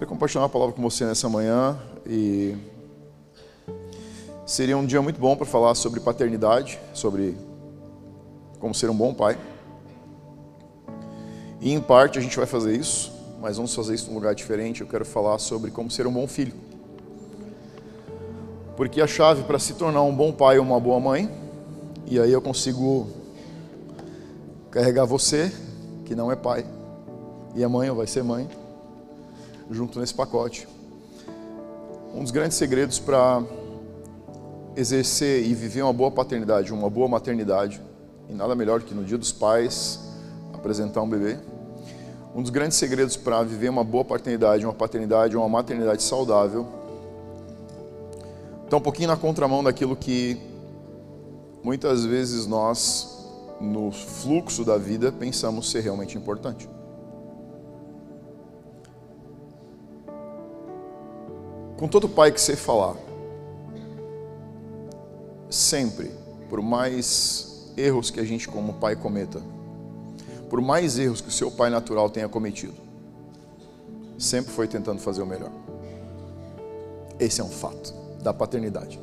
Quero compartilhar uma palavra com você nessa manhã e seria um dia muito bom para falar sobre paternidade, sobre como ser um bom pai. E em parte a gente vai fazer isso, mas vamos fazer isso num lugar diferente. Eu quero falar sobre como ser um bom filho. Porque a chave para se tornar um bom pai ou uma boa mãe, e aí eu consigo carregar você, que não é pai, e a mãe ou vai ser mãe, junto nesse pacote. Um dos grandes segredos para exercer e viver uma boa paternidade, uma boa maternidade, e nada melhor que no dia dos pais apresentar um bebê. Um dos grandes segredos para viver uma boa paternidade, uma paternidade, uma maternidade saudável, está um pouquinho na contramão daquilo que muitas vezes nós, no fluxo da vida, pensamos ser realmente importante. Com todo pai que você falar, sempre, por mais erros que a gente como pai cometa, por mais erros que o seu pai natural tenha cometido, sempre foi tentando fazer o melhor. Esse é um fato da paternidade.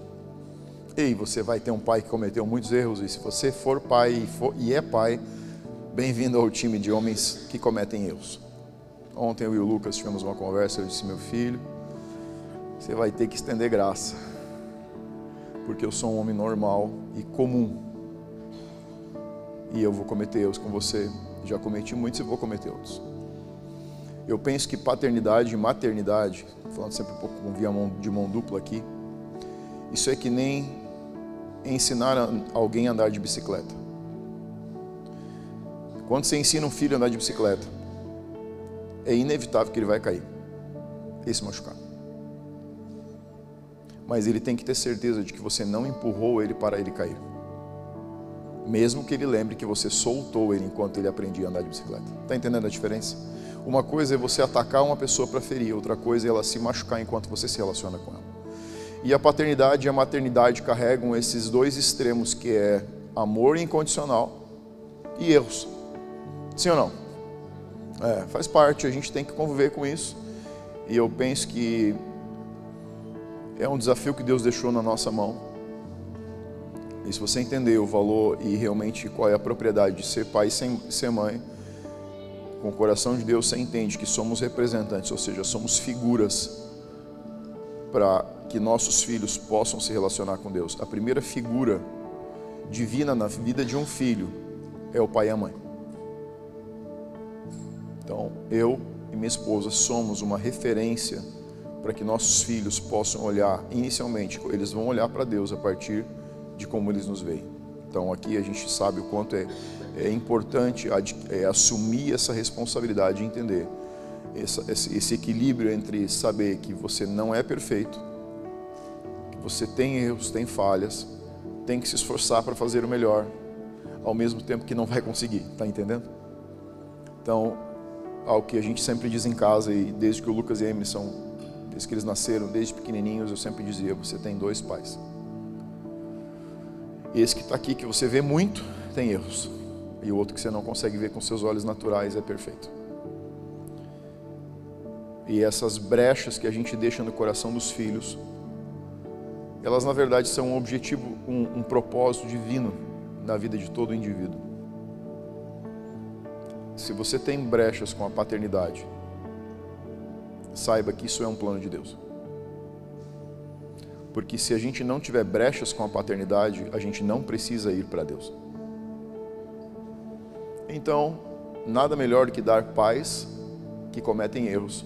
Ei, você vai ter um pai que cometeu muitos erros, e se você for pai e, for, e é pai, bem-vindo ao time de homens que cometem erros. Ontem eu e o Lucas tivemos uma conversa, eu disse, meu filho, você vai ter que estender graça, porque eu sou um homem normal e comum, e eu vou cometer erros com você. Já cometi muitos e vou cometer outros. Eu penso que paternidade e maternidade, falando sempre um pouco com via de mão dupla aqui, isso é que nem ensinar alguém a andar de bicicleta. Quando você ensina um filho a andar de bicicleta, é inevitável que ele vai cair e se machucar mas ele tem que ter certeza de que você não empurrou ele para ele cair. Mesmo que ele lembre que você soltou ele enquanto ele aprendia a andar de bicicleta. Está entendendo a diferença? Uma coisa é você atacar uma pessoa para ferir, outra coisa é ela se machucar enquanto você se relaciona com ela. E a paternidade e a maternidade carregam esses dois extremos que é amor incondicional e erros. Sim ou não? É, faz parte, a gente tem que conviver com isso. E eu penso que é um desafio que Deus deixou na nossa mão. E se você entender o valor e realmente qual é a propriedade de ser pai e ser mãe, com o coração de Deus você entende que somos representantes, ou seja, somos figuras para que nossos filhos possam se relacionar com Deus. A primeira figura divina na vida de um filho é o pai e a mãe. Então, eu e minha esposa somos uma referência para que nossos filhos possam olhar, inicialmente, eles vão olhar para Deus a partir de como eles nos veem. Então aqui a gente sabe o quanto é, é importante é, assumir essa responsabilidade de entender essa, esse, esse equilíbrio entre saber que você não é perfeito, que você tem erros, tem falhas, tem que se esforçar para fazer o melhor, ao mesmo tempo que não vai conseguir, tá entendendo? Então, algo que a gente sempre diz em casa e desde que o Lucas e a são desde que eles nasceram, desde pequenininhos, eu sempre dizia: você tem dois pais. Esse que está aqui, que você vê muito, tem erros. E o outro que você não consegue ver com seus olhos naturais é perfeito. E essas brechas que a gente deixa no coração dos filhos, elas na verdade são um objetivo, um, um propósito divino na vida de todo indivíduo. Se você tem brechas com a paternidade, saiba que isso é um plano de Deus. Porque se a gente não tiver brechas com a paternidade, a gente não precisa ir para Deus. Então, nada melhor do que dar pais que cometem erros,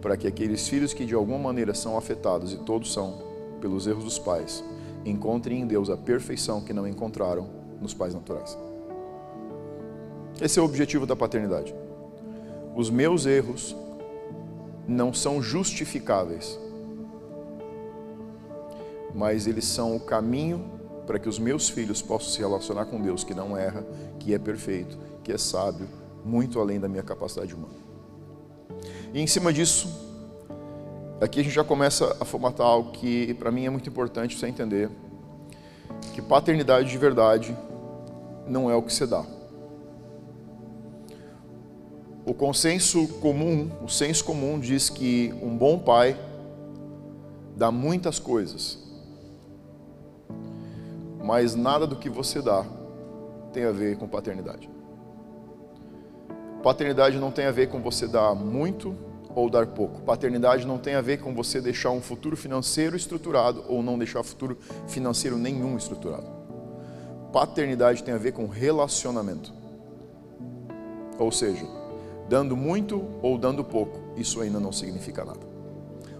para que aqueles filhos que de alguma maneira são afetados, e todos são, pelos erros dos pais, encontrem em Deus a perfeição que não encontraram nos pais naturais. Esse é o objetivo da paternidade os meus erros não são justificáveis, mas eles são o caminho para que os meus filhos possam se relacionar com Deus, que não erra, que é perfeito, que é sábio, muito além da minha capacidade humana. E em cima disso, aqui a gente já começa a formatar algo que para mim é muito importante você entender, que paternidade de verdade não é o que você dá. O consenso comum, o senso comum diz que um bom pai dá muitas coisas, mas nada do que você dá tem a ver com paternidade. Paternidade não tem a ver com você dar muito ou dar pouco. Paternidade não tem a ver com você deixar um futuro financeiro estruturado ou não deixar futuro financeiro nenhum estruturado. Paternidade tem a ver com relacionamento. Ou seja, dando muito ou dando pouco, isso ainda não significa nada.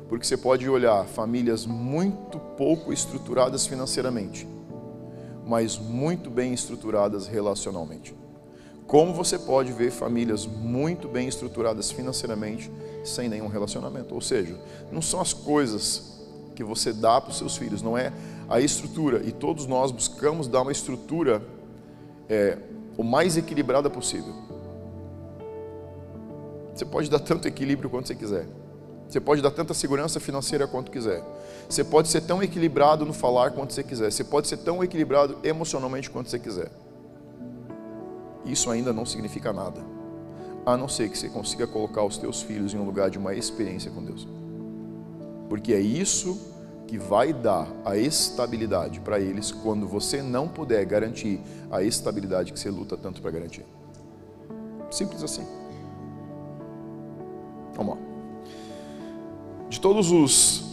Porque você pode olhar famílias muito pouco estruturadas financeiramente, mas muito bem estruturadas relacionalmente. Como você pode ver famílias muito bem estruturadas financeiramente sem nenhum relacionamento? Ou seja, não são as coisas que você dá para os seus filhos, não é a estrutura. E todos nós buscamos dar uma estrutura é, o mais equilibrada possível. Você pode dar tanto equilíbrio quanto você quiser. Você pode dar tanta segurança financeira quanto quiser. Você pode ser tão equilibrado no falar quanto você quiser. Você pode ser tão equilibrado emocionalmente quanto você quiser. Isso ainda não significa nada. A não ser que você consiga colocar os teus filhos em um lugar de uma experiência com Deus. Porque é isso que vai dar a estabilidade para eles quando você não puder garantir a estabilidade que você luta tanto para garantir. Simples assim. Vamos lá. De todos os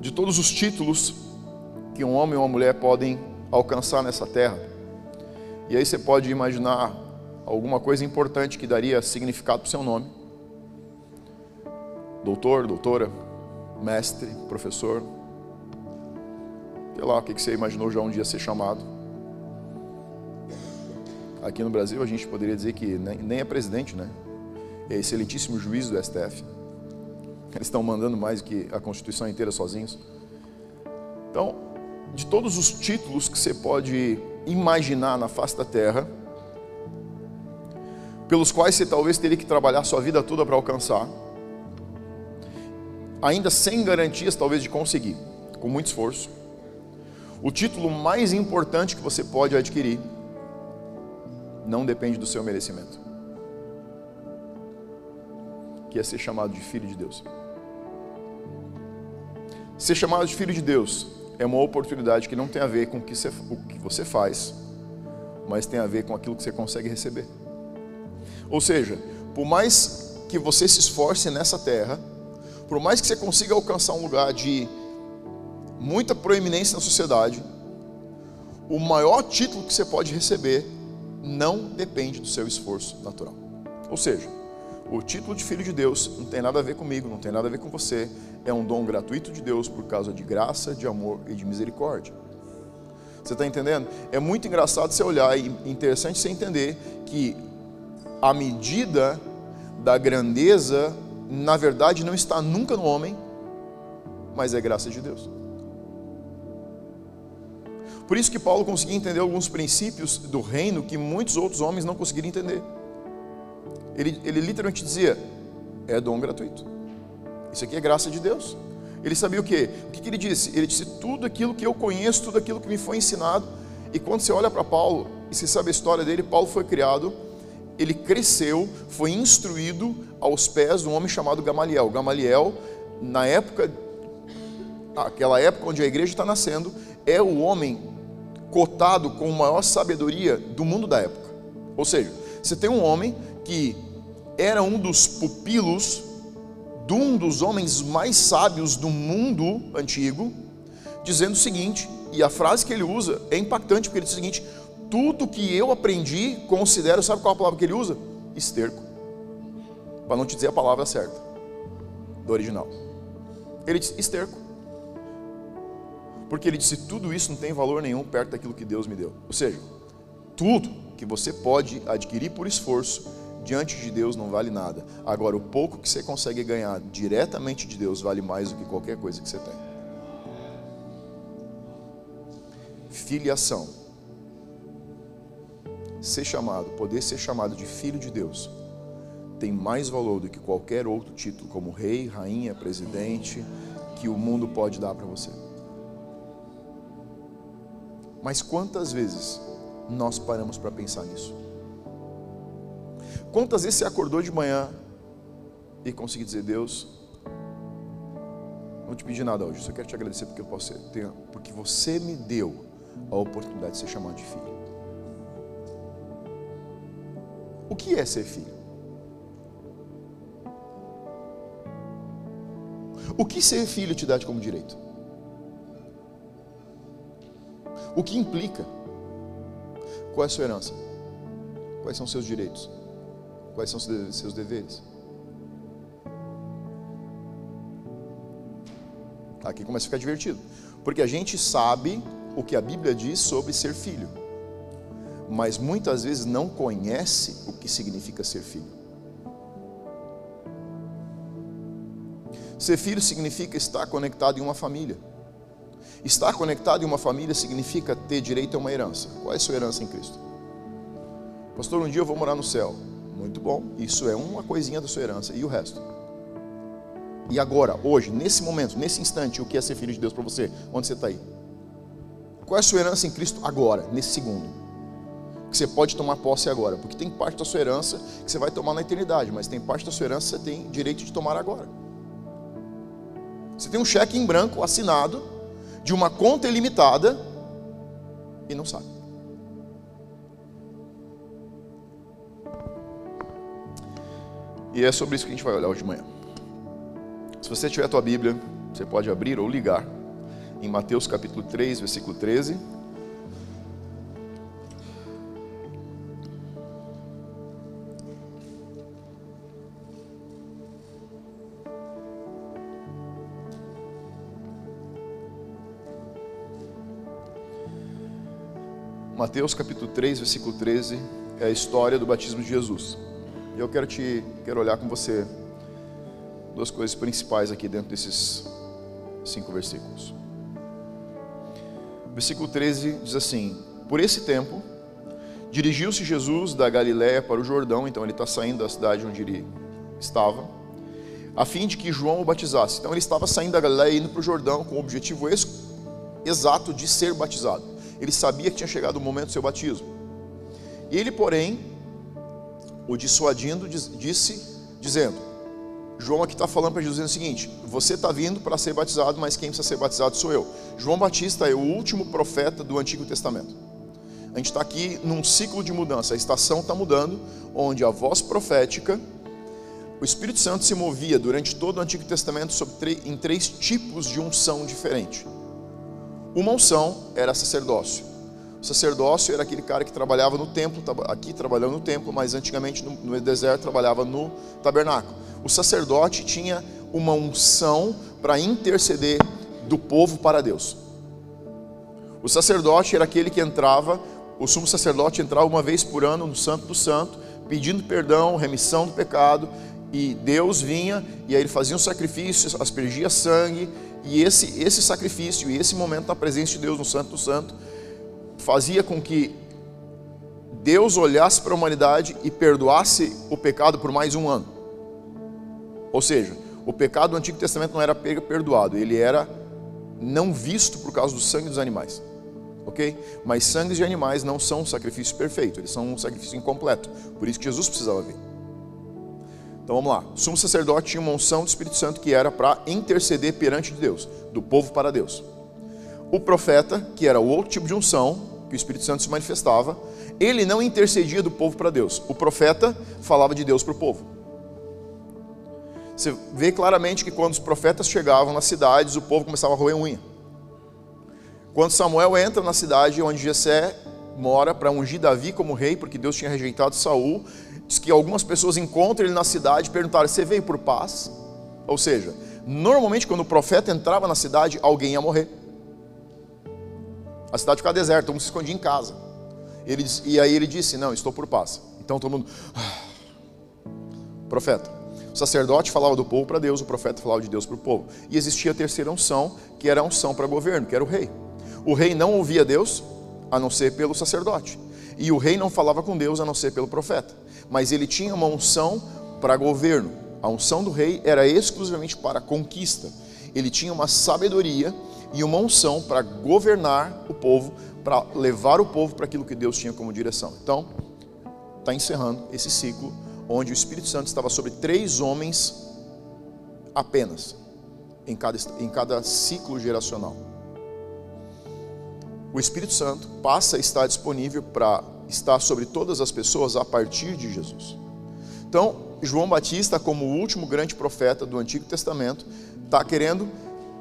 de todos os títulos que um homem ou uma mulher podem alcançar nessa terra. E aí você pode imaginar alguma coisa importante que daria significado para o seu nome. Doutor, doutora, mestre, professor. Sei lá, o que você imaginou já um dia ser chamado. Aqui no Brasil a gente poderia dizer que nem é presidente, né? É excelentíssimo juiz do STF. Eles estão mandando mais que a Constituição inteira sozinhos. Então, de todos os títulos que você pode imaginar na face da terra, pelos quais você talvez teria que trabalhar sua vida toda para alcançar, ainda sem garantias talvez de conseguir, com muito esforço. O título mais importante que você pode adquirir não depende do seu merecimento que é ser chamado de filho de Deus. Ser chamado de filho de Deus é uma oportunidade que não tem a ver com o que você, faz, mas tem a ver com aquilo que você consegue receber. Ou seja, por mais que você se esforce nessa terra, por mais que você consiga alcançar um lugar de muita proeminência na sociedade, o maior título que você pode receber não depende do seu esforço natural. Ou seja, o título de filho de Deus não tem nada a ver comigo, não tem nada a ver com você. É um dom gratuito de Deus por causa de graça, de amor e de misericórdia. Você está entendendo? É muito engraçado você olhar e interessante você entender que a medida da grandeza, na verdade, não está nunca no homem, mas é graça de Deus. Por isso que Paulo conseguia entender alguns princípios do reino que muitos outros homens não conseguiram entender ele, ele literalmente dizia: é dom gratuito. Isso aqui é graça de Deus. Ele sabia o quê? O que, que ele disse? Ele disse: tudo aquilo que eu conheço, tudo aquilo que me foi ensinado. E quando você olha para Paulo e você sabe a história dele, Paulo foi criado, ele cresceu, foi instruído aos pés de um homem chamado Gamaliel. Gamaliel, na época, aquela época onde a igreja está nascendo, é o homem cotado com maior sabedoria do mundo da época. Ou seja, você tem um homem que era um dos pupilos de um dos homens mais sábios do mundo antigo, dizendo o seguinte, e a frase que ele usa é impactante, porque ele diz o seguinte: tudo que eu aprendi, considero, sabe qual é a palavra que ele usa? Esterco. Para não te dizer a palavra certa, do original. Ele diz esterco. Porque ele disse: tudo isso não tem valor nenhum perto daquilo que Deus me deu. Ou seja, tudo que você pode adquirir por esforço diante de Deus não vale nada. Agora, o pouco que você consegue ganhar diretamente de Deus vale mais do que qualquer coisa que você tem. Filiação. Ser chamado, poder ser chamado de filho de Deus, tem mais valor do que qualquer outro título, como rei, rainha, presidente, que o mundo pode dar para você. Mas quantas vezes nós paramos para pensar nisso? Quantas vezes você acordou de manhã e conseguiu dizer, Deus, não te pedi nada hoje, só quero te agradecer porque eu posso ter, porque você me deu a oportunidade de ser chamado de filho. O que é ser filho? O que ser filho te dá como direito? O que implica? Qual é a sua herança? Quais são os seus direitos? Quais são seus deveres? Aqui começa a ficar divertido. Porque a gente sabe o que a Bíblia diz sobre ser filho, mas muitas vezes não conhece o que significa ser filho. Ser filho significa estar conectado em uma família. Estar conectado em uma família significa ter direito a uma herança. Qual é a sua herança em Cristo? Pastor, um dia eu vou morar no céu. Muito bom. Isso é uma coisinha da sua herança. E o resto? E agora, hoje, nesse momento, nesse instante, o que é ser filho de Deus para você? Onde você está aí? Qual é a sua herança em Cristo agora, nesse segundo? Que você pode tomar posse agora. Porque tem parte da sua herança que você vai tomar na eternidade, mas tem parte da sua herança que você tem direito de tomar agora. Você tem um cheque em branco assinado de uma conta ilimitada e não sabe. E é sobre isso que a gente vai olhar hoje de manhã. Se você tiver a tua Bíblia, você pode abrir ou ligar em Mateus capítulo 3, versículo 13. Mateus capítulo 3, versículo 13 é a história do batismo de Jesus. E eu quero te quero olhar com você duas coisas principais aqui dentro desses cinco versículos. Versículo 13 diz assim: Por esse tempo, dirigiu-se Jesus da Galiléia para o Jordão, então ele está saindo da cidade onde ele estava, a fim de que João o batizasse. Então ele estava saindo da Galiléia e indo para o Jordão com o objetivo exato de ser batizado. Ele sabia que tinha chegado o momento do seu batismo. Ele, porém, o dissuadindo, disse, dizendo: João aqui está falando para Jesus o seguinte: você está vindo para ser batizado, mas quem precisa ser batizado sou eu. João Batista é o último profeta do Antigo Testamento. A gente está aqui num ciclo de mudança, a estação está mudando, onde a voz profética, o Espírito Santo se movia durante todo o Antigo Testamento em três tipos de unção diferente. Uma unção era sacerdócio. Sacerdócio era aquele cara que trabalhava no templo, aqui trabalhando no templo, mas antigamente no, no deserto trabalhava no tabernáculo. O sacerdote tinha uma unção para interceder do povo para Deus. O sacerdote era aquele que entrava, o sumo sacerdote entrava uma vez por ano no Santo do Santo, pedindo perdão, remissão do pecado, e Deus vinha e aí ele fazia um sacrifício, aspergia sangue, e esse, esse sacrifício e esse momento na presença de Deus no Santo do Santo fazia com que Deus olhasse para a humanidade e perdoasse o pecado por mais um ano. Ou seja, o pecado do Antigo Testamento não era perdoado, ele era não visto por causa do sangue dos animais. Ok? Mas sangues de animais não são um sacrifício perfeito, eles são um sacrifício incompleto. Por isso que Jesus precisava vir. Então vamos lá. O sumo sacerdote tinha uma unção do Espírito Santo que era para interceder perante de Deus, do povo para Deus. O profeta, que era o outro tipo de unção, que o Espírito Santo se manifestava, ele não intercedia do povo para Deus. O profeta falava de Deus para o povo. Você vê claramente que quando os profetas chegavam nas cidades, o povo começava a roer unha. Quando Samuel entra na cidade onde Jessé mora para ungir Davi como rei, porque Deus tinha rejeitado Saul, diz que algumas pessoas encontram ele na cidade e perguntaram: "Você veio por paz?" Ou seja, normalmente quando o profeta entrava na cidade, alguém ia morrer. A cidade ficava deserta, todo mundo se escondia em casa. Ele, e aí ele disse: Não, estou por paz. Então todo mundo. Ah. Profeta. O sacerdote falava do povo para Deus, o profeta falava de Deus para o povo. E existia a terceira unção, que era a unção para governo, que era o rei. O rei não ouvia Deus, a não ser pelo sacerdote. E o rei não falava com Deus, a não ser pelo profeta. Mas ele tinha uma unção para governo. A unção do rei era exclusivamente para conquista. Ele tinha uma sabedoria e uma unção para governar o povo, para levar o povo para aquilo que Deus tinha como direção. Então, está encerrando esse ciclo onde o Espírito Santo estava sobre três homens apenas em cada, em cada ciclo geracional. O Espírito Santo passa a estar disponível para estar sobre todas as pessoas a partir de Jesus. Então, João Batista, como o último grande profeta do Antigo Testamento, está querendo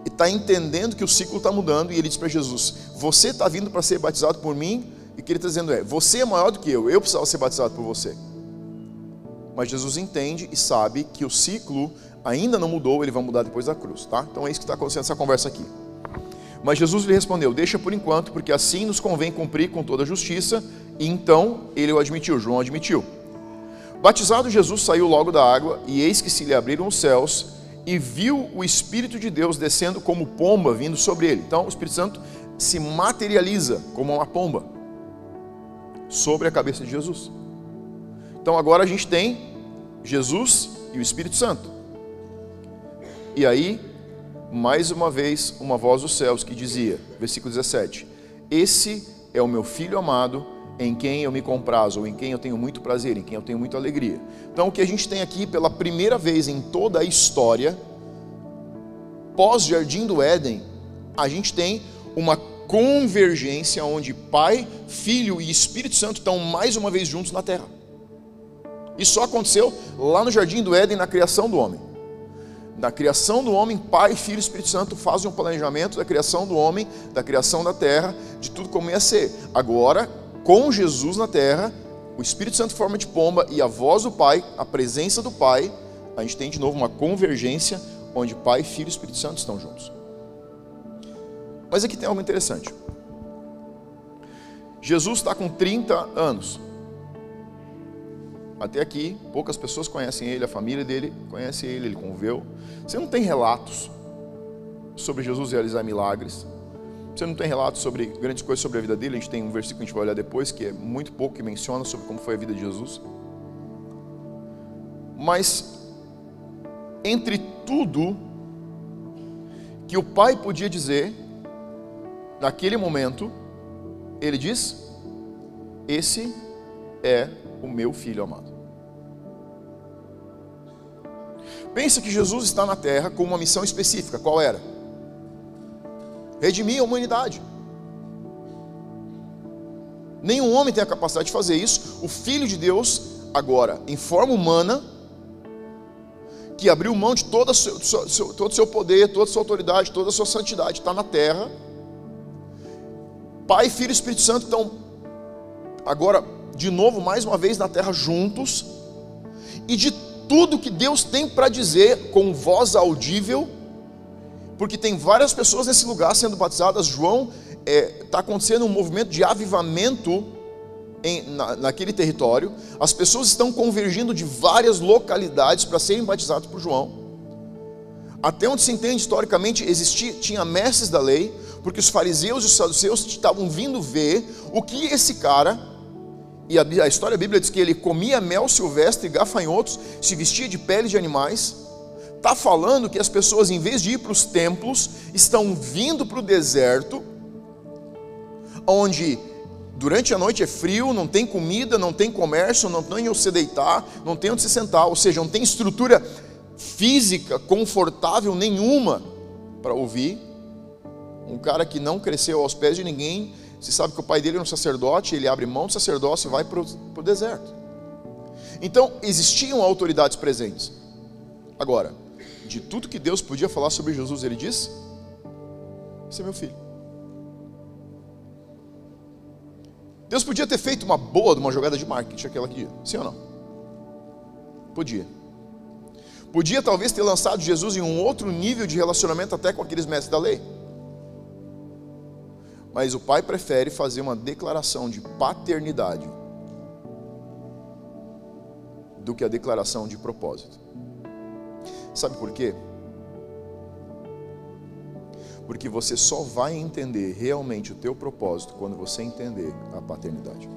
está entendendo que o ciclo está mudando e ele diz para Jesus: Você está vindo para ser batizado por mim? E que ele está dizendo é: Você é maior do que eu, eu precisava ser batizado por você. Mas Jesus entende e sabe que o ciclo ainda não mudou, ele vai mudar depois da cruz, tá? Então é isso que está acontecendo nessa conversa aqui. Mas Jesus lhe respondeu: Deixa por enquanto, porque assim nos convém cumprir com toda a justiça. E então ele o admitiu, João admitiu. Batizado, Jesus saiu logo da água, e eis que se lhe abriram os céus, e viu o Espírito de Deus descendo como pomba vindo sobre ele. Então o Espírito Santo se materializa como uma pomba sobre a cabeça de Jesus. Então agora a gente tem Jesus e o Espírito Santo. E aí, mais uma vez, uma voz dos céus que dizia, versículo 17: Esse é o meu filho amado, em quem eu me comprazo, ou em quem eu tenho muito prazer, em quem eu tenho muita alegria. Então, o que a gente tem aqui pela primeira vez em toda a história, pós-Jardim do Éden, a gente tem uma convergência onde Pai, Filho e Espírito Santo estão mais uma vez juntos na terra. Isso só aconteceu lá no Jardim do Éden, na criação do homem da criação do homem, Pai, Filho e Espírito Santo fazem um planejamento da criação do homem, da criação da terra, de tudo como ia ser. Agora, com Jesus na terra, o Espírito Santo forma de pomba e a voz do Pai, a presença do Pai, a gente tem de novo uma convergência onde Pai, Filho e Espírito Santo estão juntos. Mas aqui tem algo interessante. Jesus está com 30 anos. Até aqui, poucas pessoas conhecem ele, a família dele conhece ele, ele conviveu. Você não tem relatos sobre Jesus realizar milagres. Você não tem relatos sobre grandes coisas sobre a vida dele. A gente tem um versículo que a gente vai olhar depois, que é muito pouco que menciona sobre como foi a vida de Jesus. Mas, entre tudo que o pai podia dizer, naquele momento, ele diz: Esse é o meu filho amado. Pensa que Jesus está na terra com uma missão específica. Qual era? Redimir a humanidade. Nenhum homem tem a capacidade de fazer isso. O Filho de Deus, agora, em forma humana, que abriu mão de todo o seu, todo o seu poder, toda a sua autoridade, toda a sua santidade, está na terra. Pai, Filho e Espírito Santo estão agora de novo, mais uma vez, na terra juntos, e de tudo que Deus tem para dizer com voz audível, porque tem várias pessoas nesse lugar sendo batizadas. João está é, tá acontecendo um movimento de avivamento em, na, naquele território. As pessoas estão convergindo de várias localidades para serem batizadas por João. Até onde se entende historicamente, existia, tinha mestres da lei, porque os fariseus e os saduceus estavam vindo ver o que esse cara e a, a história bíblica diz que ele comia mel silvestre gafanhotos, se vestia de pele de animais. Está falando que as pessoas, em vez de ir para os templos, estão vindo para o deserto, onde durante a noite é frio, não tem comida, não tem comércio, não tem onde se deitar, não tem onde se sentar, ou seja, não tem estrutura física confortável nenhuma para ouvir. Um cara que não cresceu aos pés de ninguém, você sabe que o pai dele era um sacerdote, ele abre mão do sacerdócio e vai para o deserto. Então, existiam autoridades presentes. Agora, de tudo que Deus podia falar sobre Jesus, ele diz: Esse é meu filho. Deus podia ter feito uma boa de uma jogada de marketing aquela dia, sim ou não? Podia. Podia talvez ter lançado Jesus em um outro nível de relacionamento até com aqueles mestres da lei. Mas o pai prefere fazer uma declaração de paternidade do que a declaração de propósito. Sabe por quê? Porque você só vai entender realmente o teu propósito quando você entender a paternidade.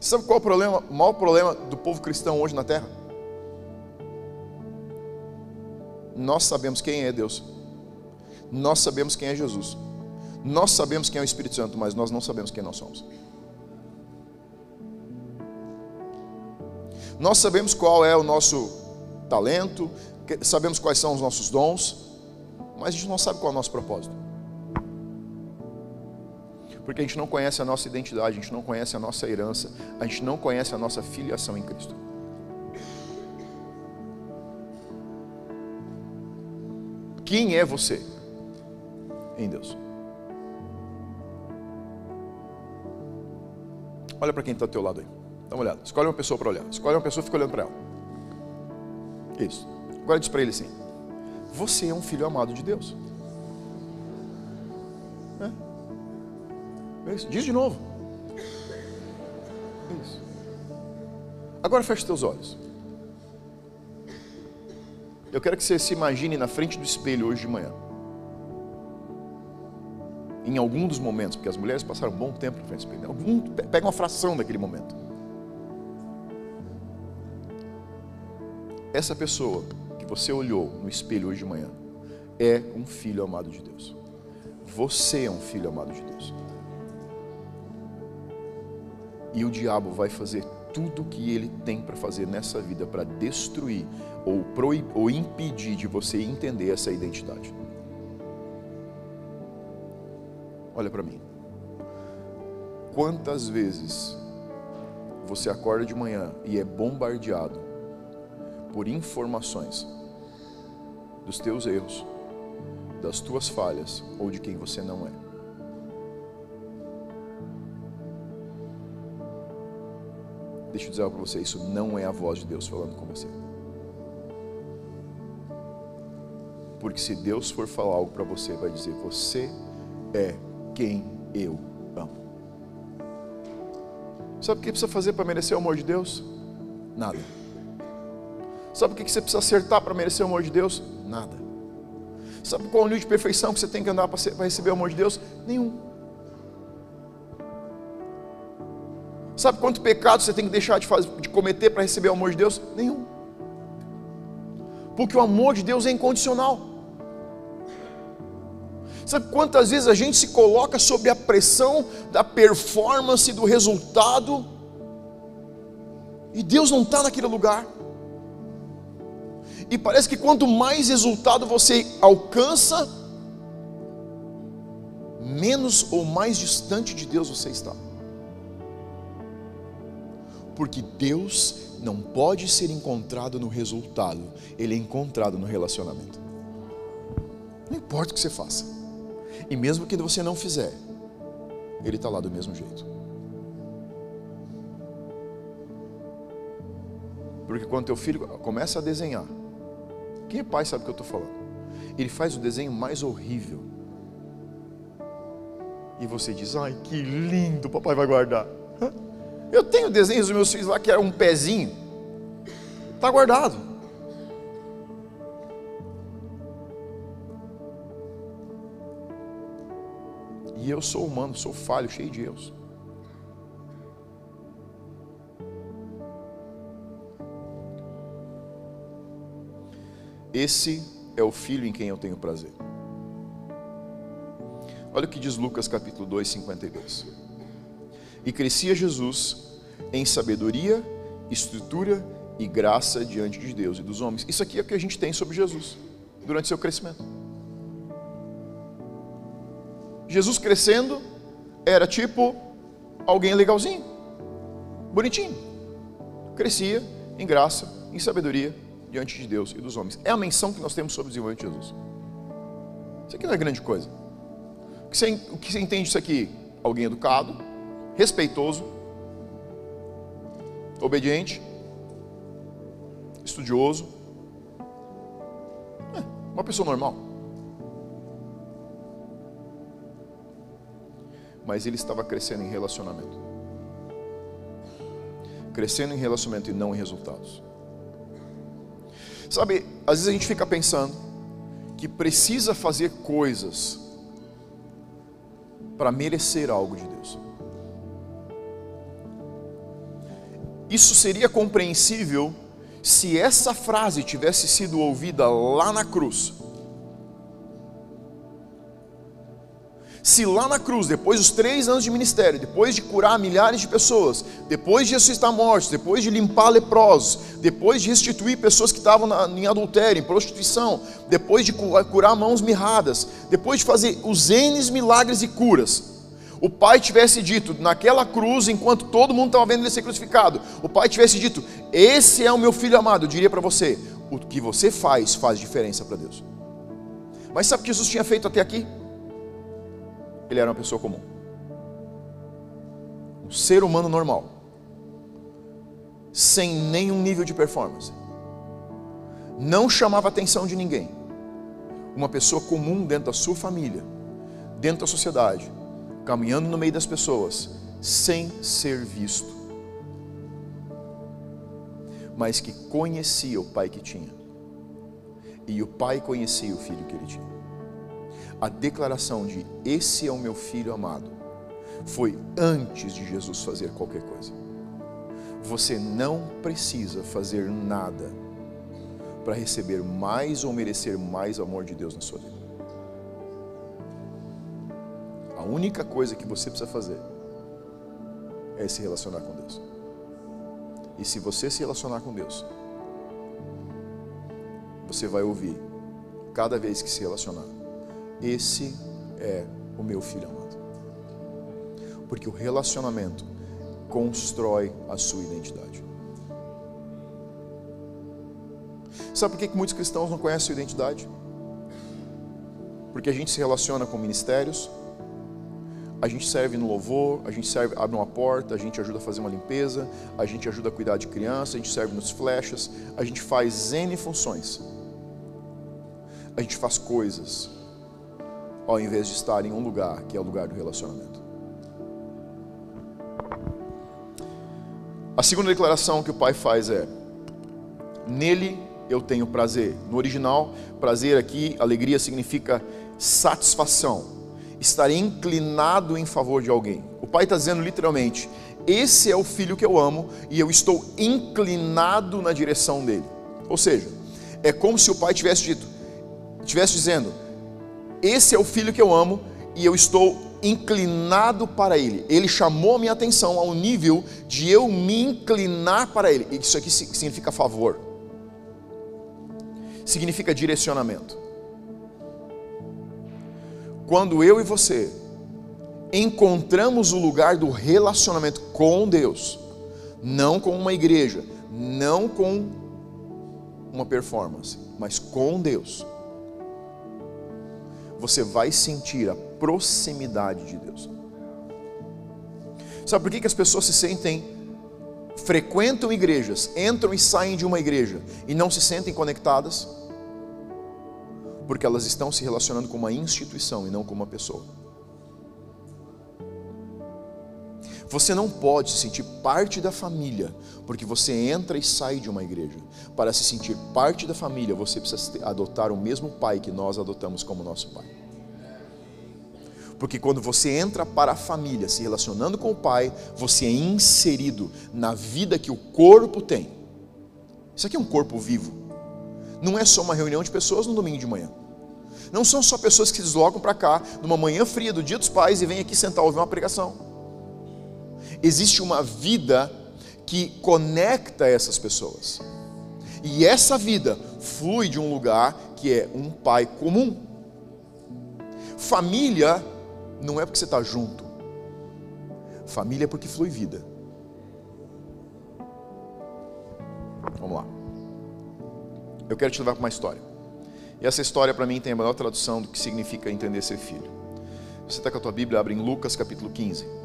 Sabe qual é o problema, o maior problema do povo cristão hoje na terra? Nós sabemos quem é Deus nós sabemos quem é Jesus. Nós sabemos quem é o Espírito Santo, mas nós não sabemos quem nós somos. Nós sabemos qual é o nosso talento, sabemos quais são os nossos dons, mas a gente não sabe qual é o nosso propósito. Porque a gente não conhece a nossa identidade, a gente não conhece a nossa herança, a gente não conhece a nossa filiação em Cristo. Quem é você em Deus? Olha para quem está ao teu lado aí. Dá uma olhada. Escolhe uma pessoa para olhar. Escolhe uma pessoa e fica olhando para ela. Isso. Agora diz para ele assim: Você é um filho amado de Deus. É. Isso. Diz de novo. Isso. Agora feche teus olhos. Eu quero que você se imagine na frente do espelho hoje de manhã. Em algum dos momentos, porque as mulheres passaram um bom tempo na frente do espelho. Algum, pega uma fração daquele momento. Essa pessoa que você olhou no espelho hoje de manhã é um filho amado de Deus. Você é um filho amado de Deus. E o diabo vai fazer tudo o que ele tem para fazer nessa vida para destruir ou, proib, ou impedir de você entender essa identidade. Olha para mim. Quantas vezes você acorda de manhã e é bombardeado por informações dos teus erros, das tuas falhas ou de quem você não é? Deixa eu dizer algo para você: isso não é a voz de Deus falando com você. Porque se Deus for falar algo para você, vai dizer: Você é quem eu amo. Sabe o que precisa fazer para merecer o amor de Deus? Nada. Sabe o que você precisa acertar para merecer o amor de Deus? Nada. Sabe qual é o nível de perfeição que você tem que andar para receber o amor de Deus? Nenhum. Sabe quanto pecado você tem que deixar de, fazer, de cometer para receber o amor de Deus? Nenhum. Porque o amor de Deus é incondicional. Sabe quantas vezes a gente se coloca sob a pressão da performance, do resultado, e Deus não está naquele lugar? E parece que quanto mais resultado você alcança, menos ou mais distante de Deus você está. Porque Deus não pode ser encontrado no resultado, Ele é encontrado no relacionamento. Não importa o que você faça, e mesmo que você não fizer, Ele está lá do mesmo jeito. Porque quando teu filho começa a desenhar, quem é pai sabe o que eu estou falando? Ele faz o desenho mais horrível. E você diz: Ai, que lindo, papai vai guardar. Eu tenho desenhos dos meus filhos lá que era um pezinho. Está guardado. E eu sou humano, sou falho, cheio de erros. Esse é o filho em quem eu tenho prazer. Olha o que diz Lucas capítulo 2, 52. E crescia Jesus em sabedoria, estrutura e graça diante de Deus e dos homens. Isso aqui é o que a gente tem sobre Jesus durante seu crescimento. Jesus crescendo era tipo alguém legalzinho, bonitinho. Crescia em graça, em sabedoria diante de Deus e dos homens. É a menção que nós temos sobre o desenvolvimento de Jesus. Isso aqui não é grande coisa. O que você, o que você entende disso aqui? Alguém educado, respeitoso, obediente, estudioso, é, uma pessoa normal. Mas ele estava crescendo em relacionamento. Crescendo em relacionamento e não em resultados. Sabe, às vezes a gente fica pensando que precisa fazer coisas para merecer algo de Deus. Isso seria compreensível se essa frase tivesse sido ouvida lá na cruz. Se lá na cruz, depois dos três anos de ministério, depois de curar milhares de pessoas, depois de ressuscitar mortos, depois de limpar leprosos, depois de restituir pessoas que estavam na, em adultério, em prostituição, depois de curar mãos mirradas, depois de fazer os N milagres e curas, o pai tivesse dito naquela cruz, enquanto todo mundo estava vendo ele ser crucificado, o pai tivesse dito: Esse é o meu filho amado, eu diria para você: O que você faz faz diferença para Deus. Mas sabe o que Jesus tinha feito até aqui? Ele era uma pessoa comum, um ser humano normal, sem nenhum nível de performance, não chamava atenção de ninguém, uma pessoa comum dentro da sua família, dentro da sociedade caminhando no meio das pessoas, sem ser visto, mas que conhecia o pai que tinha, e o pai conhecia o filho que ele tinha. A declaração de esse é o meu filho amado foi antes de Jesus fazer qualquer coisa. Você não precisa fazer nada para receber mais ou merecer mais amor de Deus na sua vida. A única coisa que você precisa fazer é se relacionar com Deus. E se você se relacionar com Deus, você vai ouvir, cada vez que se relacionar, esse é o meu filho amado. Porque o relacionamento constrói a sua identidade. Sabe por que muitos cristãos não conhecem a sua identidade? Porque a gente se relaciona com ministérios, a gente serve no louvor, a gente serve, abre uma porta, a gente ajuda a fazer uma limpeza, a gente ajuda a cuidar de criança, a gente serve nos flechas, a gente faz N funções. A gente faz coisas ao invés de estar em um lugar que é o lugar do relacionamento. A segunda declaração que o pai faz é: Nele eu tenho prazer. No original, prazer aqui, alegria significa satisfação estaria inclinado em favor de alguém. O pai está dizendo literalmente: esse é o filho que eu amo e eu estou inclinado na direção dele. Ou seja, é como se o pai tivesse dito, tivesse dizendo: esse é o filho que eu amo e eu estou inclinado para ele. Ele chamou minha atenção ao nível de eu me inclinar para ele. Isso aqui significa favor. Significa direcionamento quando eu e você encontramos o lugar do relacionamento com Deus, não com uma igreja, não com uma performance, mas com Deus, você vai sentir a proximidade de Deus. Sabe por que, que as pessoas se sentem, frequentam igrejas, entram e saem de uma igreja e não se sentem conectadas? porque elas estão se relacionando com uma instituição e não com uma pessoa. Você não pode se sentir parte da família, porque você entra e sai de uma igreja. Para se sentir parte da família, você precisa adotar o mesmo pai que nós adotamos como nosso pai. Porque quando você entra para a família, se relacionando com o pai, você é inserido na vida que o corpo tem. Isso aqui é um corpo vivo. Não é só uma reunião de pessoas no domingo de manhã. Não são só pessoas que se deslocam para cá numa manhã fria do Dia dos Pais e vêm aqui sentar ouvir uma pregação. Existe uma vida que conecta essas pessoas. E essa vida flui de um lugar que é um pai comum. Família não é porque você está junto. Família é porque flui vida. Vamos lá. Eu quero te levar para uma história. E essa história para mim tem a melhor tradução do que significa entender ser filho. Você está com a tua Bíblia, abre em Lucas capítulo 15.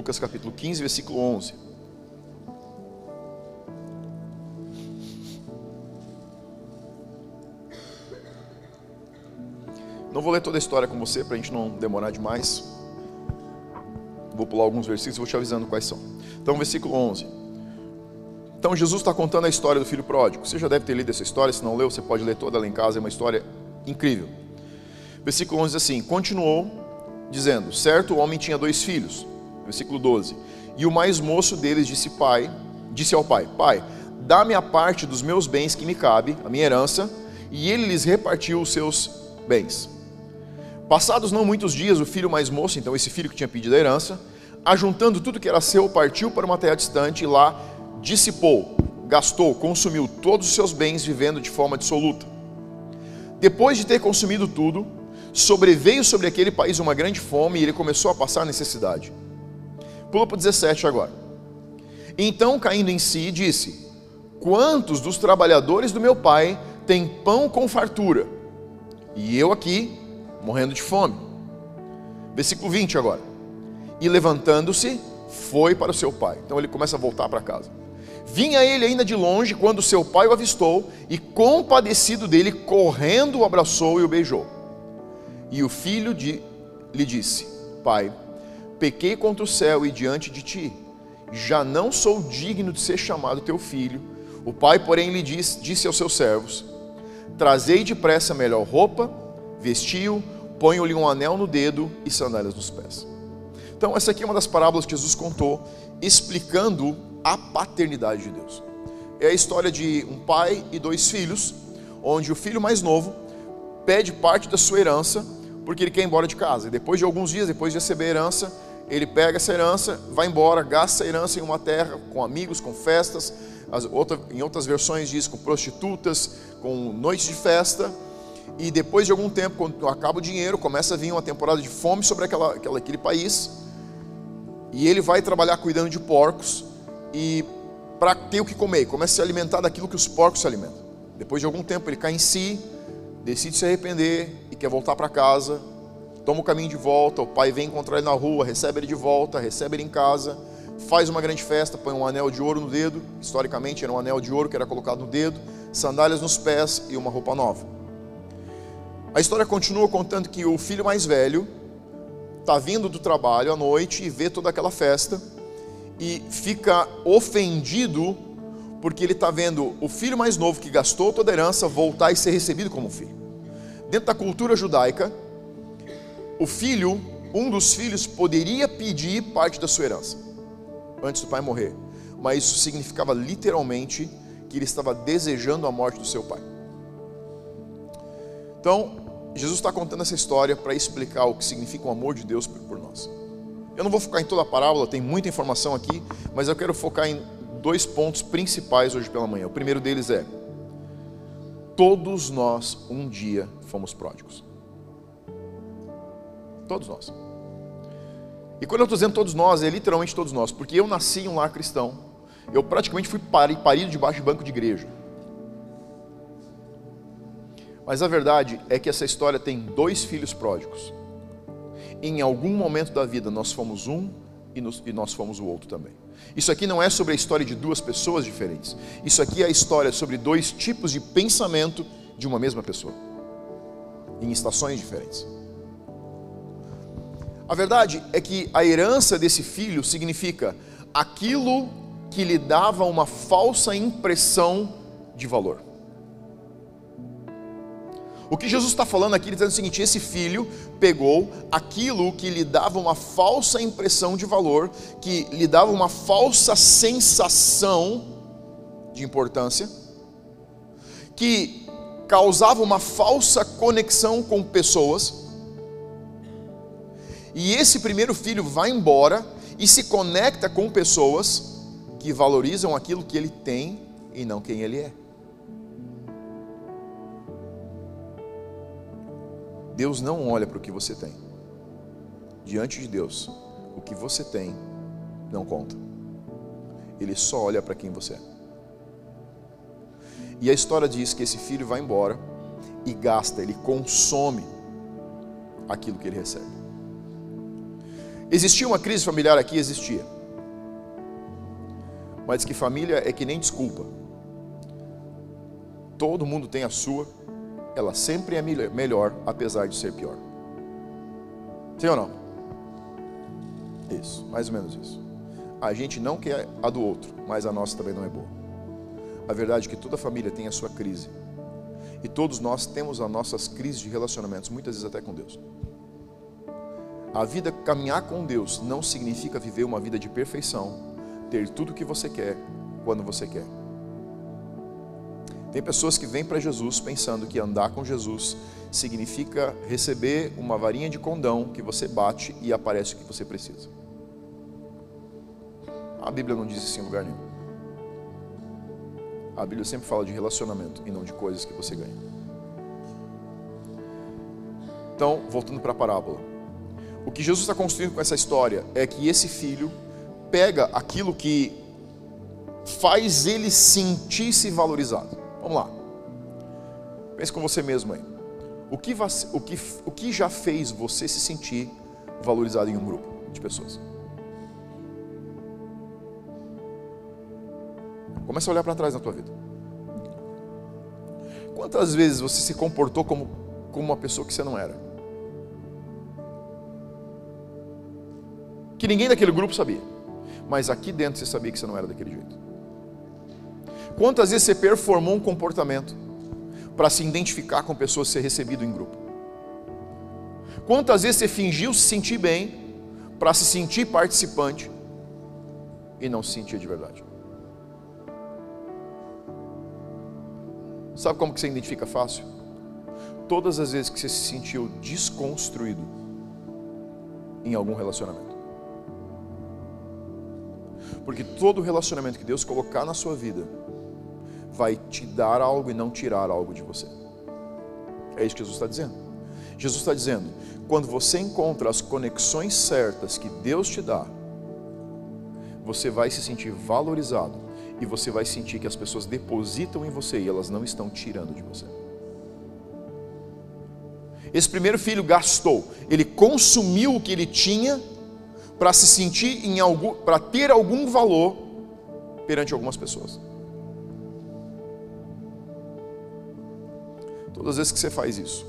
Lucas capítulo 15, versículo 11. Não vou ler toda a história com você para a gente não demorar demais. Vou pular alguns versículos e vou te avisando quais são. Então, versículo 11. Então, Jesus está contando a história do filho pródigo. Você já deve ter lido essa história, se não leu, você pode ler toda ela em casa, é uma história incrível. Versículo 11 diz assim: Continuou dizendo: Certo, o homem tinha dois filhos. Versículo 12. E o mais moço deles disse: Pai, disse ao pai: Pai, dá-me a parte dos meus bens que me cabe, a minha herança. E ele lhes repartiu os seus bens. Passados não muitos dias, o filho mais moço, então esse filho que tinha pedido a herança, ajuntando tudo que era seu, partiu para uma terra distante e lá dissipou, gastou, consumiu todos os seus bens, vivendo de forma dissoluta. Depois de ter consumido tudo, sobreveio sobre aquele país uma grande fome e ele começou a passar necessidade. Pula para o 17 agora. Então, caindo em si, disse: Quantos dos trabalhadores do meu pai têm pão com fartura? E eu aqui, morrendo de fome. Versículo 20 agora. E levantando-se, foi para o seu pai. Então ele começa a voltar para casa. Vinha ele ainda de longe quando seu pai o avistou e, compadecido dele, correndo o abraçou e o beijou. E o filho de, lhe disse: Pai, pequei contra o céu e diante de ti, já não sou digno de ser chamado teu filho. O pai, porém, lhe disse, disse aos seus servos: Trazei depressa melhor roupa, vestiu, ponham-lhe um anel no dedo e sandálias nos pés. Então, essa aqui é uma das parábolas que Jesus contou, explicando a paternidade de Deus. É a história de um pai e dois filhos, onde o filho mais novo pede parte da sua herança porque ele quer ir embora de casa. E depois de alguns dias, depois de receber a herança, ele pega essa herança, vai embora, gasta a herança em uma terra com amigos, com festas. As, outra, em outras versões diz com prostitutas, com noites de festa. E depois de algum tempo, quando acaba o dinheiro, começa a vir uma temporada de fome sobre aquela, aquela, aquele país. E ele vai trabalhar cuidando de porcos e para ter o que comer, começa a se alimentar daquilo que os porcos se alimentam. Depois de algum tempo ele cai em si, decide se arrepender e quer voltar para casa, toma o caminho de volta, o pai vem encontrar ele na rua, recebe ele de volta, recebe ele em casa, faz uma grande festa, põe um anel de ouro no dedo, historicamente era um anel de ouro que era colocado no dedo, sandálias nos pés e uma roupa nova. A história continua contando que o filho mais velho está vindo do trabalho à noite e vê toda aquela festa e fica ofendido porque ele está vendo o filho mais novo que gastou toda a herança voltar e ser recebido como filho. Dentro da cultura judaica, o filho, um dos filhos, poderia pedir parte da sua herança antes do pai morrer, mas isso significava literalmente que ele estava desejando a morte do seu pai. Então, Jesus está contando essa história para explicar o que significa o amor de Deus por nós. Eu não vou focar em toda a parábola, tem muita informação aqui, mas eu quero focar em dois pontos principais hoje pela manhã. O primeiro deles é: todos nós um dia fomos pródigos. Todos nós. E quando eu estou dizendo todos nós, é literalmente todos nós, porque eu nasci em um lar cristão, eu praticamente fui parido debaixo de banco de igreja. Mas a verdade é que essa história tem dois filhos pródigos em algum momento da vida nós fomos um e, e nós fomos o outro também. Isso aqui não é sobre a história de duas pessoas diferentes. Isso aqui é a história sobre dois tipos de pensamento de uma mesma pessoa, em estações diferentes. A verdade é que a herança desse filho significa aquilo que lhe dava uma falsa impressão de valor. O que Jesus está falando aqui, ele está dizendo o seguinte: esse filho pegou aquilo que lhe dava uma falsa impressão de valor, que lhe dava uma falsa sensação de importância, que causava uma falsa conexão com pessoas. E esse primeiro filho vai embora e se conecta com pessoas que valorizam aquilo que ele tem e não quem ele é. Deus não olha para o que você tem. Diante de Deus, o que você tem não conta. Ele só olha para quem você é. E a história diz que esse filho vai embora e gasta, ele consome aquilo que ele recebe. Existia uma crise familiar aqui? Existia. Mas que família é que nem desculpa. Todo mundo tem a sua, ela sempre é melhor, apesar de ser pior. Sim ou não? Isso, mais ou menos isso. A gente não quer a do outro, mas a nossa também não é boa. A verdade é que toda família tem a sua crise. E todos nós temos as nossas crises de relacionamentos, muitas vezes até com Deus. A vida caminhar com Deus não significa viver uma vida de perfeição, ter tudo o que você quer quando você quer. Tem pessoas que vêm para Jesus pensando que andar com Jesus significa receber uma varinha de condão que você bate e aparece o que você precisa. A Bíblia não diz isso em lugar nenhum. A Bíblia sempre fala de relacionamento e não de coisas que você ganha. Então, voltando para a parábola. O que Jesus está construindo com essa história é que esse filho pega aquilo que faz ele sentir-se valorizado. Vamos lá. Pense com você mesmo aí. O que, o, que, o que já fez você se sentir valorizado em um grupo de pessoas? Começa a olhar para trás na tua vida. Quantas vezes você se comportou como, como uma pessoa que você não era? Que ninguém daquele grupo sabia. Mas aqui dentro você sabia que você não era daquele jeito. Quantas vezes você performou um comportamento para se identificar com pessoas ser recebido em grupo? Quantas vezes você fingiu se sentir bem para se sentir participante e não se sentia de verdade? Sabe como que você identifica fácil? Todas as vezes que você se sentiu desconstruído em algum relacionamento. Porque todo relacionamento que Deus colocar na sua vida vai te dar algo e não tirar algo de você. É isso que Jesus está dizendo. Jesus está dizendo: quando você encontra as conexões certas que Deus te dá, você vai se sentir valorizado e você vai sentir que as pessoas depositam em você e elas não estão tirando de você. Esse primeiro filho gastou, ele consumiu o que ele tinha para se sentir em algum, para ter algum valor perante algumas pessoas. Todas as vezes que você faz isso,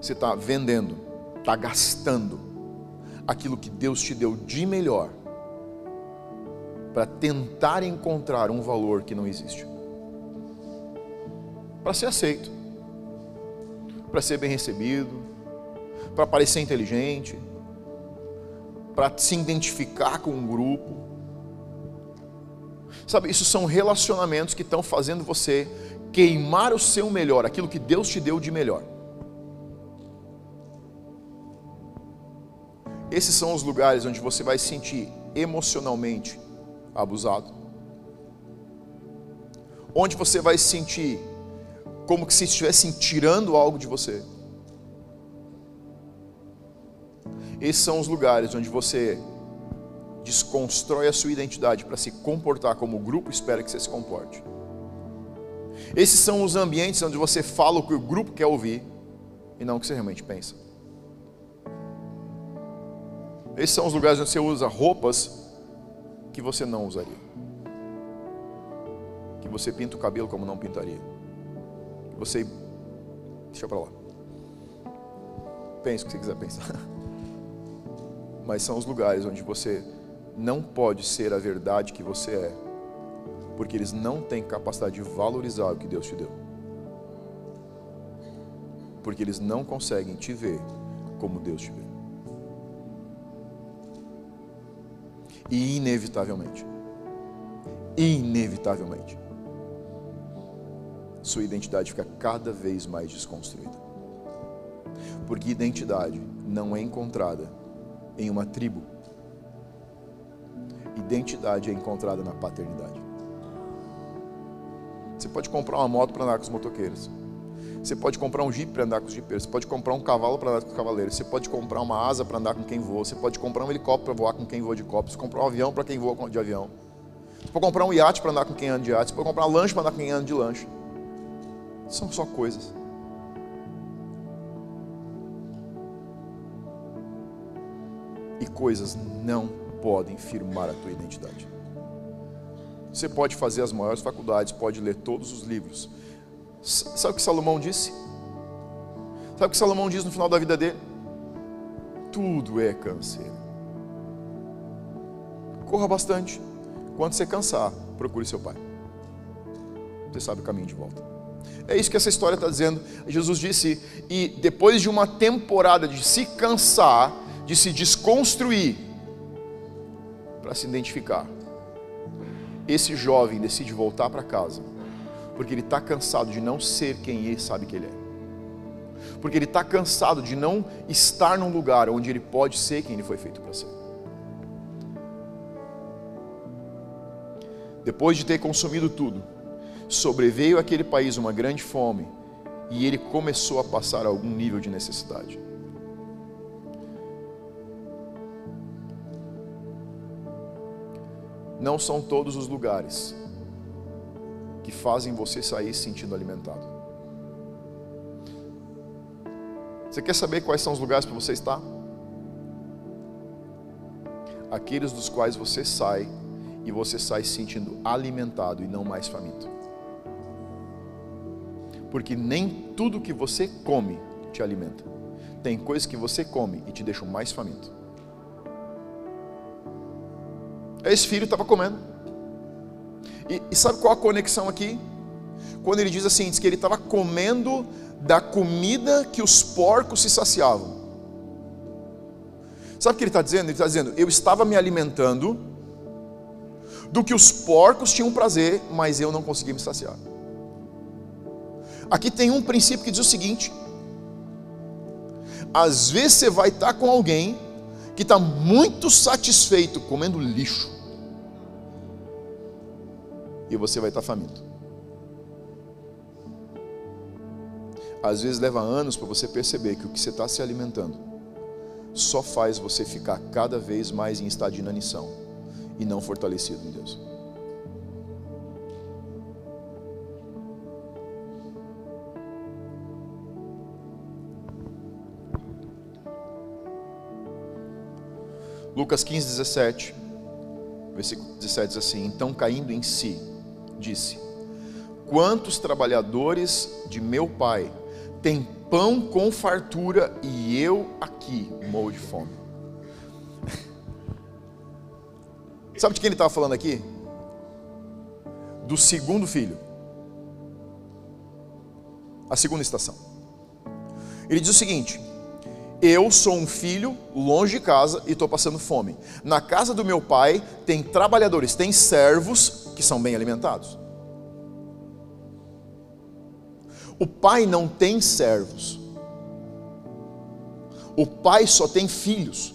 você está vendendo, está gastando aquilo que Deus te deu de melhor para tentar encontrar um valor que não existe. Para ser aceito, para ser bem recebido, para parecer inteligente, para se identificar com um grupo. Sabe, isso são relacionamentos que estão fazendo você queimar o seu melhor, aquilo que Deus te deu de melhor. Esses são os lugares onde você vai sentir emocionalmente abusado. Onde você vai se sentir como que se estivessem tirando algo de você. Esses são os lugares onde você desconstrói a sua identidade para se comportar como o grupo espera que você se comporte. Esses são os ambientes onde você fala o que o grupo quer ouvir e não o que você realmente pensa. Esses são os lugares onde você usa roupas que você não usaria? Que você pinta o cabelo como não pintaria? Que você. Deixa para lá. Pense o que você quiser pensar. Mas são os lugares onde você não pode ser a verdade que você é, porque eles não têm capacidade de valorizar o que Deus te deu. Porque eles não conseguem te ver como Deus te vê. E inevitavelmente, inevitavelmente, sua identidade fica cada vez mais desconstruída. Porque identidade não é encontrada em uma tribo. Identidade é encontrada na paternidade. Você pode comprar uma moto para andar com os motoqueiros. Você pode comprar um jipe para andar com os jipeiros. Você pode comprar um cavalo para andar com os cavaleiros. Você pode comprar uma asa para andar com quem voa. Você pode comprar um helicóptero para voar com quem voa de helicóptero. Você comprar um avião para quem voa de avião. Você pode comprar um iate para andar com quem anda de iate. Você pode comprar um lanche para andar com quem anda de lanche. São só coisas. E coisas não podem firmar a tua identidade. Você pode fazer as maiores faculdades, pode ler todos os livros, Sabe o que Salomão disse? Sabe o que Salomão diz no final da vida dele? Tudo é câncer. Corra bastante. Quando você cansar, procure seu pai. Você sabe o caminho de volta. É isso que essa história está dizendo. Jesus disse, e depois de uma temporada de se cansar, de se desconstruir, para se identificar, esse jovem decide voltar para casa, porque ele está cansado de não ser quem ele sabe que ele é porque ele está cansado de não estar num lugar onde ele pode ser quem ele foi feito para ser. Depois de ter consumido tudo, sobreveio àquele país uma grande fome e ele começou a passar algum nível de necessidade. Não são todos os lugares que fazem você sair se sentindo alimentado. Você quer saber quais são os lugares para você estar? Aqueles dos quais você sai e você sai se sentindo alimentado e não mais faminto. Porque nem tudo que você come te alimenta. Tem coisas que você come e te deixam mais faminto. Esse filho estava comendo. E, e, sabe qual a conexão aqui? Quando ele diz assim, diz que ele estava comendo da comida que os porcos se saciavam. Sabe o que ele está dizendo? Ele está dizendo: Eu estava me alimentando do que os porcos tinham prazer, mas eu não conseguia me saciar. Aqui tem um princípio que diz o seguinte: às vezes você vai estar com alguém que está muito satisfeito comendo lixo, e você vai estar faminto. Às vezes leva anos para você perceber que o que você está se alimentando só faz você ficar cada vez mais em estado de inanição e não fortalecido em Deus. Lucas 15, 17, versículo 17 diz assim: Então caindo em si, disse: Quantos trabalhadores de meu pai tem pão com fartura e eu aqui morro de fome. Sabe de quem ele estava falando aqui? Do segundo filho. A segunda estação. Ele diz o seguinte: Eu sou um filho longe de casa e estou passando fome. Na casa do meu pai tem trabalhadores, tem servos que são bem alimentados. O pai não tem servos. O pai só tem filhos.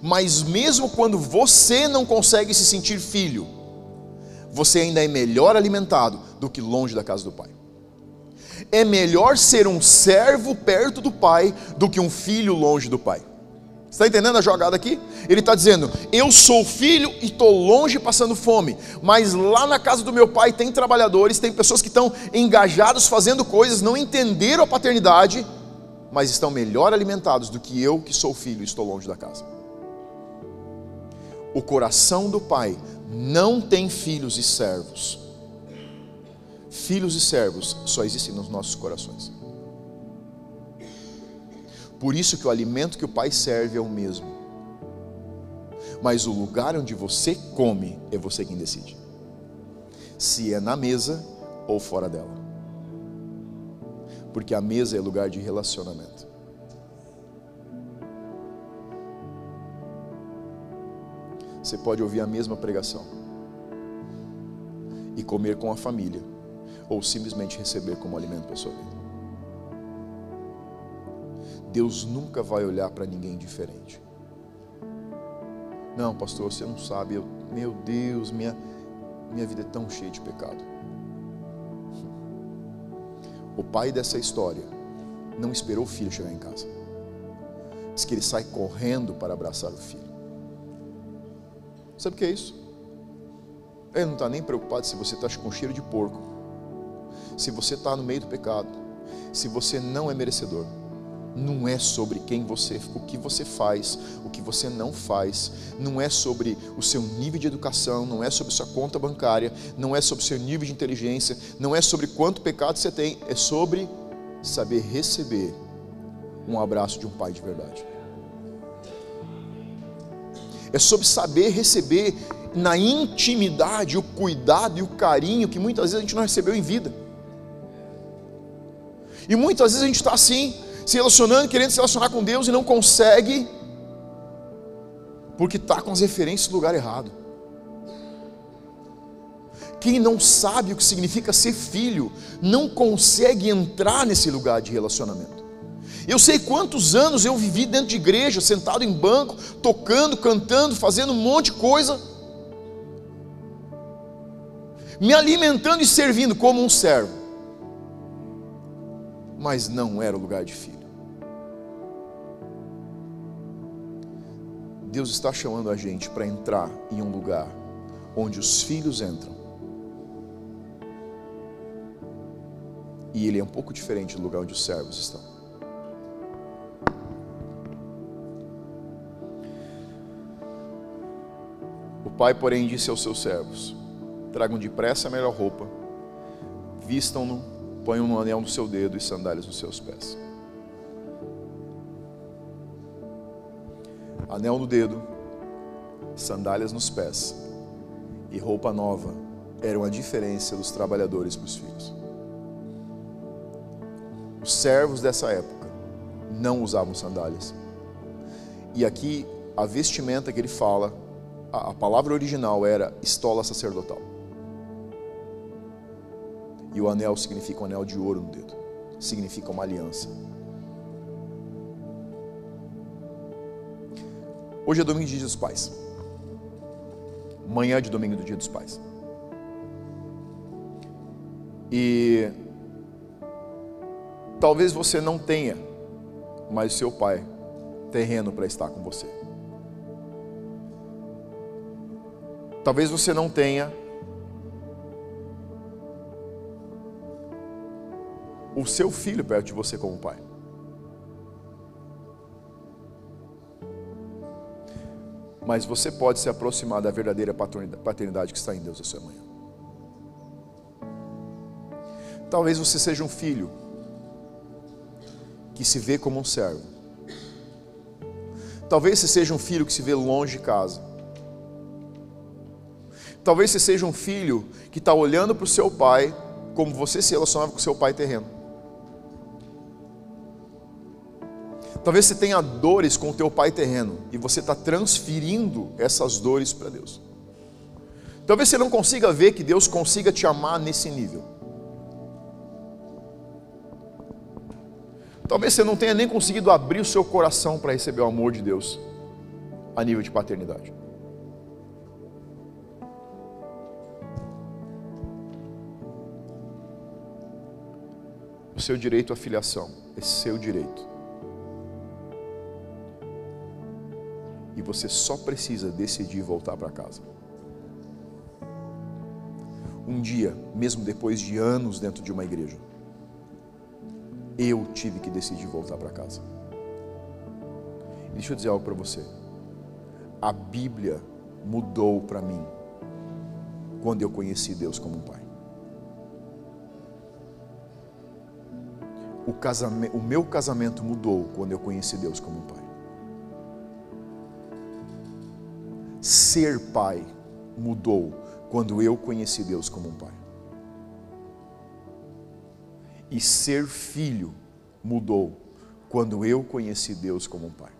Mas mesmo quando você não consegue se sentir filho, você ainda é melhor alimentado do que longe da casa do pai. É melhor ser um servo perto do pai do que um filho longe do pai. Está entendendo a jogada aqui? Ele está dizendo: Eu sou filho e estou longe passando fome, mas lá na casa do meu pai tem trabalhadores, tem pessoas que estão engajados fazendo coisas, não entenderam a paternidade, mas estão melhor alimentados do que eu que sou filho e estou longe da casa. O coração do pai não tem filhos e servos. Filhos e servos só existem nos nossos corações. Por isso que o alimento que o Pai serve é o mesmo. Mas o lugar onde você come é você quem decide. Se é na mesa ou fora dela. Porque a mesa é lugar de relacionamento. Você pode ouvir a mesma pregação e comer com a família, ou simplesmente receber como alimento para a sua vida. Deus nunca vai olhar para ninguém diferente. Não, pastor, você não sabe. Eu, meu Deus, minha, minha vida é tão cheia de pecado. O pai dessa história não esperou o filho chegar em casa. Diz que ele sai correndo para abraçar o filho. Sabe o que é isso? Ele não está nem preocupado se você está com cheiro de porco, se você está no meio do pecado, se você não é merecedor não é sobre quem você, o que você faz, o que você não faz, não é sobre o seu nível de educação, não é sobre sua conta bancária, não é sobre o seu nível de inteligência, não é sobre quanto pecado você tem, é sobre saber receber um abraço de um pai de verdade. É sobre saber receber na intimidade o cuidado e o carinho que muitas vezes a gente não recebeu em vida. E muitas vezes a gente está assim, se relacionando, querendo se relacionar com Deus e não consegue, porque está com as referências no lugar errado. Quem não sabe o que significa ser filho, não consegue entrar nesse lugar de relacionamento. Eu sei quantos anos eu vivi dentro de igreja, sentado em banco, tocando, cantando, fazendo um monte de coisa, me alimentando e servindo como um servo, mas não era o lugar de filho. Deus está chamando a gente para entrar em um lugar onde os filhos entram E ele é um pouco diferente do lugar onde os servos estão. O pai, porém, disse aos seus servos: Tragam depressa a melhor roupa, vistam-no, ponham um anel no seu dedo e sandálias nos seus pés. Anel no dedo, sandálias nos pés e roupa nova eram a diferença dos trabalhadores para os filhos. Os servos dessa época não usavam sandálias. E aqui a vestimenta que ele fala, a palavra original era estola sacerdotal. E o anel significa um anel de ouro no dedo, significa uma aliança. Hoje é domingo de Dia dos Pais. Manhã de domingo do Dia dos Pais. E Talvez você não tenha, mas seu pai terreno para estar com você. Talvez você não tenha o seu filho perto de você como pai. Mas você pode se aproximar da verdadeira paternidade que está em Deus essa manhã. Talvez você seja um filho que se vê como um servo. Talvez você seja um filho que se vê longe de casa. Talvez você seja um filho que está olhando para o seu pai como você se relacionava com o seu pai terreno. Talvez você tenha dores com o teu pai terreno e você está transferindo essas dores para Deus. Talvez você não consiga ver que Deus consiga te amar nesse nível. Talvez você não tenha nem conseguido abrir o seu coração para receber o amor de Deus a nível de paternidade. O seu direito à filiação é seu direito. E você só precisa decidir voltar para casa. Um dia, mesmo depois de anos dentro de uma igreja, eu tive que decidir voltar para casa. Deixa eu dizer algo para você. A Bíblia mudou para mim quando eu conheci Deus como um pai. O, casamento, o meu casamento mudou quando eu conheci Deus como um pai. Ser pai mudou quando eu conheci Deus como um pai e ser filho mudou quando eu conheci Deus como um pai.